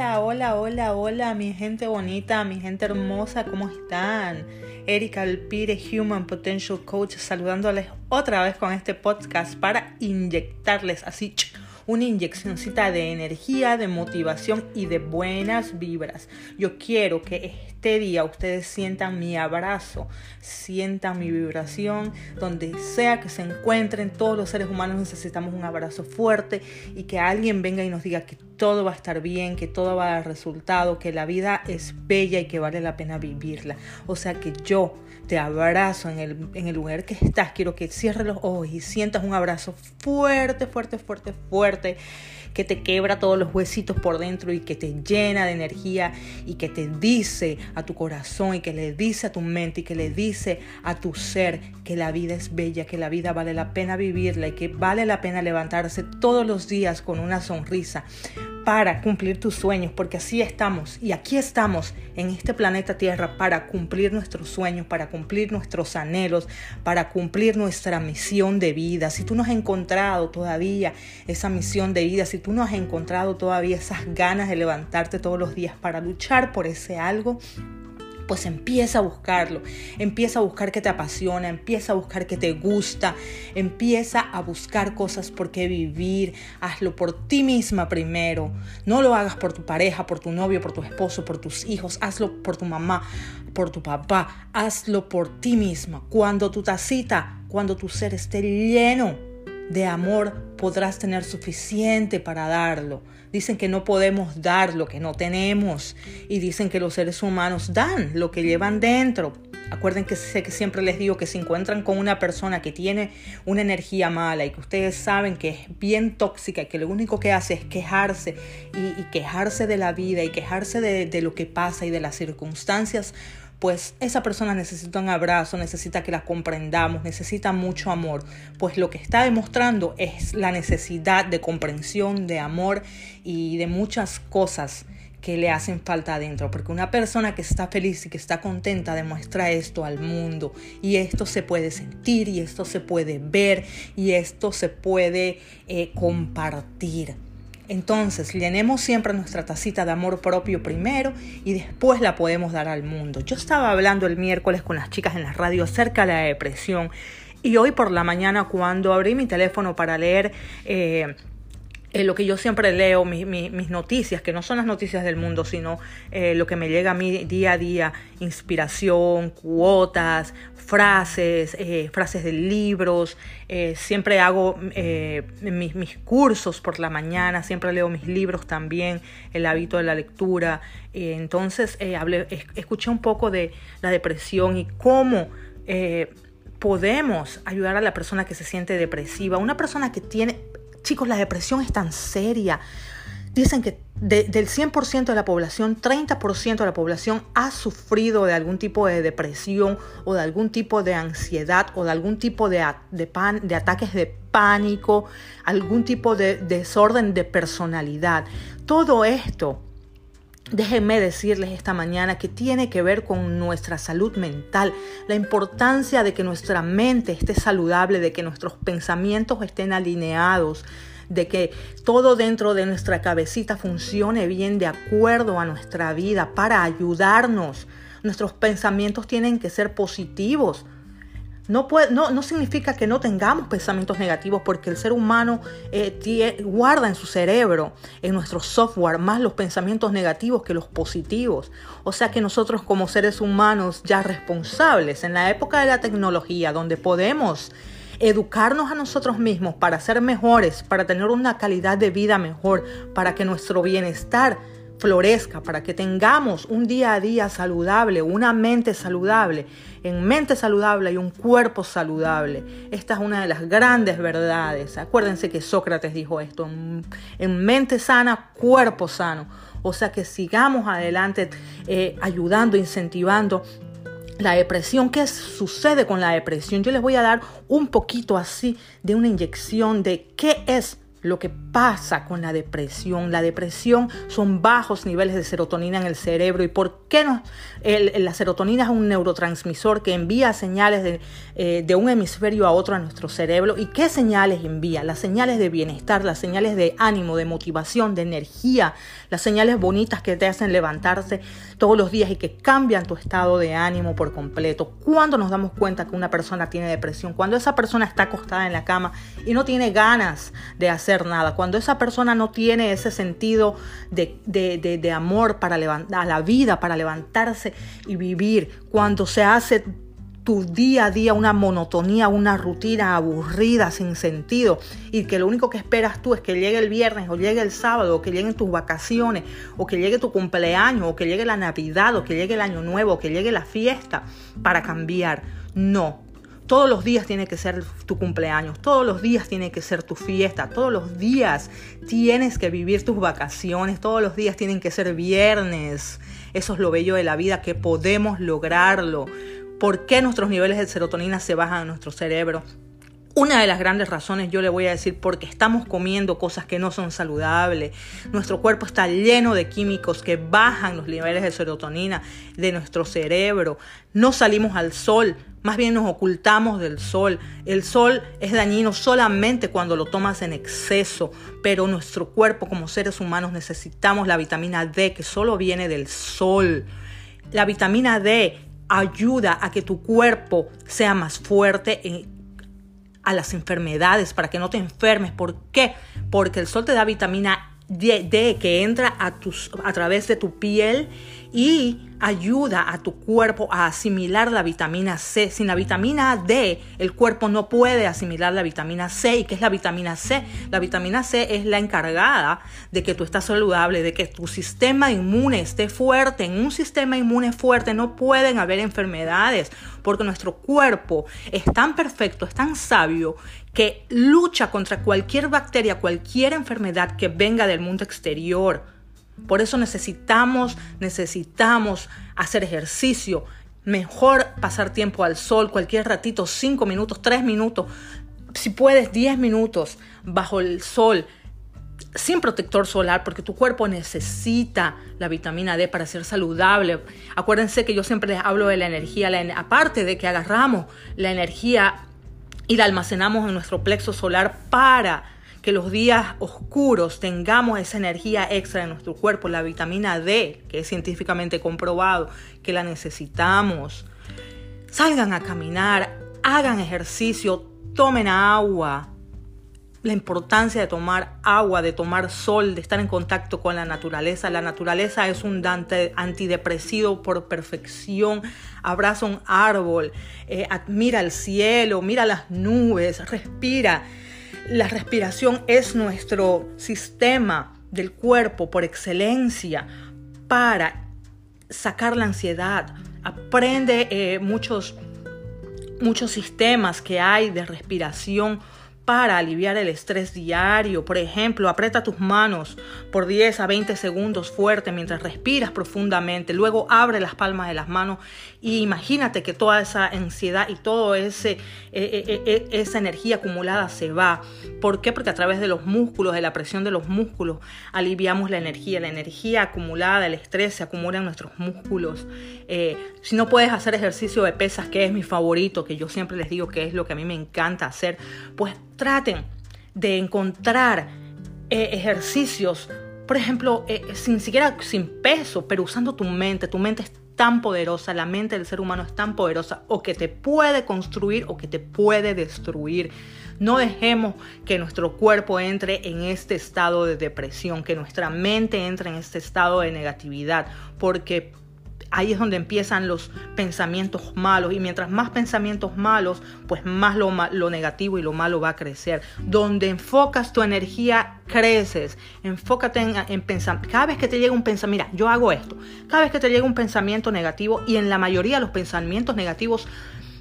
Hola, hola, hola, hola, mi gente bonita, mi gente hermosa, ¿cómo están? Erika Alpire, Human Potential Coach, saludándoles otra vez con este podcast para inyectarles así una inyeccióncita de energía, de motivación y de buenas vibras. Yo quiero que este día ustedes sientan mi abrazo, sientan mi vibración, donde sea que se encuentren, todos los seres humanos necesitamos un abrazo fuerte y que alguien venga y nos diga que todo va a estar bien, que todo va a dar resultado, que la vida es bella y que vale la pena vivirla. O sea que yo te abrazo en el, en el lugar que estás, quiero que cierres los ojos y sientas un abrazo fuerte, fuerte, fuerte, fuerte que te quebra todos los huesitos por dentro y que te llena de energía y que te dice a tu corazón y que le dice a tu mente y que le dice a tu ser que la vida es bella, que la vida vale la pena vivirla y que vale la pena levantarse todos los días con una sonrisa para cumplir tus sueños, porque así estamos y aquí estamos en este planeta Tierra para cumplir nuestros sueños, para cumplir nuestros anhelos, para cumplir nuestra misión de vida. Si tú no has encontrado todavía esa misión de vida, si tú no has encontrado todavía esas ganas de levantarte todos los días para luchar por ese algo, pues empieza a buscarlo, empieza a buscar que te apasiona, empieza a buscar que te gusta, empieza a buscar cosas por qué vivir, hazlo por ti misma primero, no lo hagas por tu pareja, por tu novio, por tu esposo, por tus hijos, hazlo por tu mamá, por tu papá, hazlo por ti misma. Cuando tu tacita, cuando tu ser esté lleno de amor podrás tener suficiente para darlo. Dicen que no podemos dar lo que no tenemos y dicen que los seres humanos dan lo que llevan dentro. Acuerden que sé que siempre les digo que se encuentran con una persona que tiene una energía mala y que ustedes saben que es bien tóxica y que lo único que hace es quejarse y, quejarse de la vida y quejarse de, de lo que pasa y de las circunstancias, pues esa persona necesita un abrazo, necesita que la comprendamos, necesita mucho amor, pues lo que está demostrando es la necesidad de comprensión, de amor y de muchas cosas que le hacen falta adentro, porque una persona que está feliz y que está contenta demuestra esto al mundo. Y esto se puede sentir y esto se puede ver y esto se puede eh, compartir. Entonces, llenemos siempre nuestra tacita de amor propio primero y después la podemos dar al mundo. Yo estaba hablando el miércoles con las chicas en la radio acerca de la depresión y hoy por la mañana cuando abrí mi teléfono para leer... Eh, eh, lo que yo siempre leo, mis noticias, que no son las noticias del mundo, sino eh, lo que me llega a mí día a día, inspiración, cuotas, frases, eh, frases de libros, siempre hago mis, mis, cursos por la mañana, siempre leo mis libros también, el hábito de la lectura. entonces escuché un poco de la depresión y cómo podemos ayudar a la persona que se siente depresiva, una persona que tiene Chicos, la depresión es tan seria. Dicen que del 100% de la población, 30% de la población ha sufrido de algún tipo de depresión o de algún tipo de ansiedad o de algún tipo de, de ataques de pánico, algún tipo de desorden de personalidad. Todo esto Déjenme decirles esta mañana que tiene que ver con nuestra salud mental, la importancia de que nuestra mente esté saludable, de que nuestros pensamientos estén alineados, de que todo dentro de nuestra cabecita funcione bien de acuerdo a nuestra vida para ayudarnos. Nuestros pensamientos tienen que ser positivos, no, puede, no, no, significa que no tengamos pensamientos negativos porque el ser humano eh, guarda en su cerebro, en nuestro software, más los pensamientos negativos que los positivos. O sea que nosotros como seres humanos ya responsables en la época de la tecnología, donde podemos educarnos a nosotros mismos para ser mejores, para tener una calidad de vida mejor, para que nuestro bienestar florezca, para que tengamos un día a día saludable, una mente saludable. En mente saludable y un cuerpo saludable. Esta es una de las grandes verdades. Acuérdense que Sócrates dijo esto, en, mente sana, cuerpo sano. O sea que sigamos adelante eh, ayudando, incentivando la depresión, ¿qué sucede con la depresión? Yo les voy a dar un poquito así de una inyección de qué es lo que pasa con la depresión. La depresión son bajos niveles de serotonina en el cerebro. ¿Y por qué no? la serotonina es un neurotransmisor que envía señales de, eh, de, un hemisferio a otro a nuestro cerebro. ¿Y qué señales envía? Las señales de bienestar, las señales de ánimo, de motivación, de energía, las señales bonitas que te hacen levantarse todos los días y que cambian tu estado de ánimo por completo. ¿Cuándo nos damos cuenta que una persona tiene depresión? Cuando esa persona está acostada en la cama y no tiene ganas de hacer nada, cuando esa persona no tiene ese sentido de, amor para levantar, a la vida, para levantarse y vivir, cuando se hace tu día a día una monotonía, una rutina aburrida, sin sentido, y que lo único que esperas tú es que llegue el viernes o llegue el sábado, o que lleguen tus vacaciones, o que llegue tu cumpleaños, o que llegue la Navidad, o que llegue el Año Nuevo, o que llegue la fiesta para cambiar. No, todos los días tiene que ser tu cumpleaños, todos los días tiene que ser tu fiesta, todos los días tienes que vivir tus vacaciones, todos los días tienen que ser viernes. Eso es lo bello de la vida, que podemos lograrlo. ¿Por qué nuestros niveles de serotonina se bajan en nuestro cerebro? Una de las grandes razones yo le voy a decir porque estamos comiendo cosas que no son saludables. Nuestro cuerpo está lleno de químicos que bajan los niveles de serotonina de nuestro cerebro. No salimos al sol, más bien nos ocultamos del sol. El sol es dañino solamente cuando lo tomas en exceso, pero nuestro cuerpo como seres humanos necesitamos la vitamina D que solo viene del sol. La vitamina D ayuda a que tu cuerpo sea más fuerte a las enfermedades, para que no te enfermes. ¿Por qué? Porque el sol te da vitamina D, que entra a, tus, a través de tu piel y ayuda a tu cuerpo a asimilar la vitamina C. Sin la vitamina D, el cuerpo no puede asimilar la vitamina C. ¿Y qué es la vitamina C? La vitamina C es la encargada de que tú estás saludable, de que tu sistema inmune esté fuerte. En un sistema inmune fuerte no pueden haber enfermedades, porque nuestro cuerpo es tan perfecto, es tan sabio, que lucha contra cualquier bacteria, cualquier enfermedad que venga del mundo exterior. Por eso necesitamos, necesitamos hacer ejercicio. Mejor pasar tiempo al sol, cualquier ratito, 5 minutos, 3 minutos, si puedes 10 minutos bajo el sol, sin protector solar, porque tu cuerpo necesita la vitamina D para ser saludable. Acuérdense que yo siempre les hablo de la energía, aparte de que agarramos la energía y la almacenamos en nuestro plexo solar para que los días oscuros tengamos esa energía extra en nuestro cuerpo, la vitamina D, que es científicamente comprobado que la necesitamos. Salgan a caminar, hagan ejercicio, tomen agua. La importancia de tomar agua, de tomar sol, de estar en contacto con la naturaleza. La naturaleza es un dante antidepresivo por perfección. Abraza un árbol, eh, admira el cielo, mira las nubes, respira. La respiración es nuestro sistema del cuerpo por excelencia para sacar la ansiedad. Aprende eh, muchos, muchos sistemas que hay de respiración para aliviar el estrés diario. Por ejemplo, aprieta tus manos por 10 a 20 segundos fuerte mientras respiras profundamente. Luego abre las palmas de las manos y imagínate que toda esa ansiedad y toda eh, eh, eh, esa energía acumulada se va. ¿Por qué? Porque a través de los músculos, de la presión de los músculos, aliviamos la energía. La energía acumulada, el estrés se acumula en nuestros músculos. si no puedes hacer ejercicio de pesas, que es mi favorito, que yo siempre les digo que es lo que a mí me encanta hacer, pues traten de encontrar eh, ejercicios, por ejemplo, eh, sin siquiera sin peso, pero usando tu mente. Tu mente es tan poderosa, la mente del ser humano es tan poderosa, o que te puede construir o que te puede destruir. No dejemos que nuestro cuerpo entre en este estado de depresión, que nuestra mente entre en este estado de negatividad, porque ahí es donde empiezan los pensamientos malos y mientras más pensamientos malos, pues más lo, lo negativo y lo malo va a crecer. Donde enfocas tu energía, creces. Enfócate en, en. Cada vez que te llega un pensamiento, mira, yo hago esto. Cada vez que te llega un pensamiento negativo y en la mayoría de los pensamientos negativos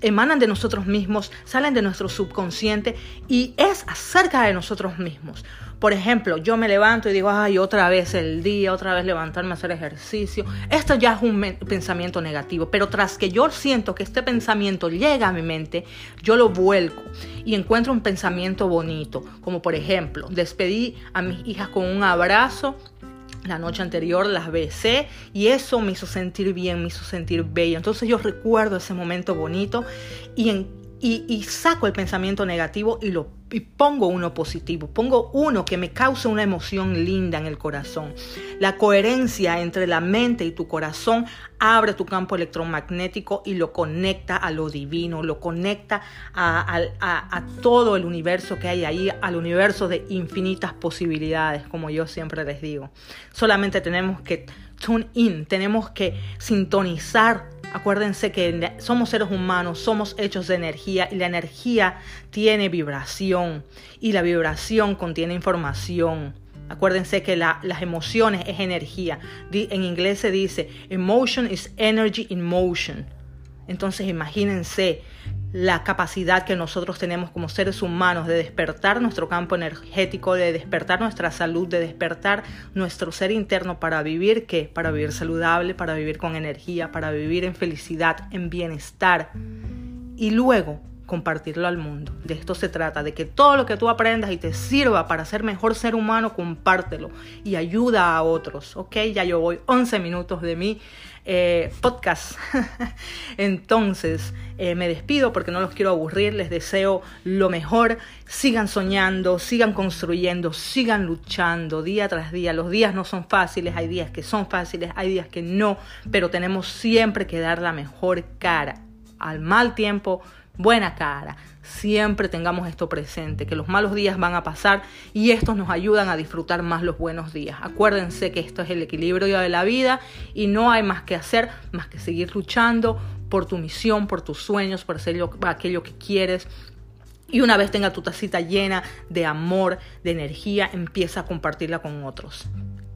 emanan de nosotros mismos, salen de nuestro subconsciente y es acerca de nosotros mismos. Por ejemplo, yo me levanto y digo, ay, otra vez el día, otra vez levantarme a hacer ejercicio. Esto ya es un pensamiento negativo, pero tras que yo siento que este pensamiento llega a mi mente, yo lo vuelco y encuentro un pensamiento bonito, como por ejemplo, despedí a mis hijas con un abrazo la noche anterior las besé y eso me hizo sentir bien, me hizo sentir bella. Entonces yo recuerdo ese momento bonito y, y saco el pensamiento negativo y lo y pongo uno positivo, pongo uno que me cause una emoción linda en el corazón. La coherencia entre la mente y tu corazón abre tu campo electromagnético y lo conecta a lo divino, lo conecta a, todo el universo que hay ahí, al universo de infinitas posibilidades, como yo siempre les digo. Solamente tenemos que tune in, tenemos que sintonizar Acuérdense que somos seres humanos, somos hechos de energía y la energía tiene vibración y la vibración contiene información. Acuérdense que las emociones es energía. En inglés se dice, emotion is energy in motion. Entonces imagínense la capacidad que nosotros tenemos como seres humanos de despertar nuestro campo energético, de despertar nuestra salud, de despertar nuestro ser interno para vivir qué? Para vivir saludable, para vivir con energía, para vivir en felicidad, en bienestar. Y luego compartirlo al mundo. De esto se trata, de que todo lo que tú aprendas y te sirva para ser mejor ser humano, compártelo y ayuda a otros. Ok, ya yo voy 11 minutos de mi eh, podcast. Entonces, eh, me despido porque no los quiero aburrir, les deseo lo mejor. Sigan soñando, sigan construyendo, sigan luchando día tras día. Los días no son fáciles, hay días que son fáciles, hay días que no, pero tenemos siempre que dar la mejor cara al mal tiempo buena cara. Siempre tengamos esto presente, que los malos días van a pasar y estos nos ayudan a disfrutar más los buenos días. Acuérdense que esto es el equilibrio de la vida y no hay más que hacer más que seguir luchando por tu misión, por tus sueños, por hacer aquello que quieres, y una vez tenga tu tacita llena de amor, de energía, empieza a compartirla con otros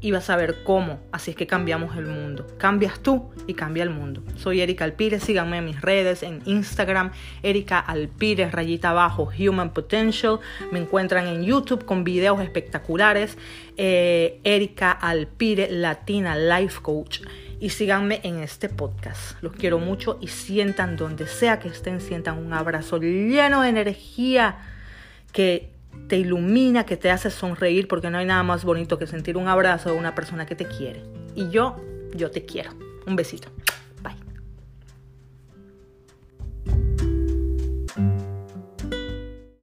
y vas a ver cómo. Así es que cambiamos el mundo. Cambias tú y cambia el mundo. Soy Erika Alpírez, síganme en mis redes, en Instagram, Erika Alpírez, rayita abajo, Human Potential. Me encuentran en YouTube con videos espectaculares. Eh, Erika Alpírez, Latina Life Coach. Y síganme en este podcast. Los quiero mucho y sientan donde sea que estén, sientan un abrazo lleno de energía que te ilumina, que te hace sonreír, porque no hay nada más bonito que sentir un abrazo de una persona que te quiere. Y yo, yo te quiero. Un besito.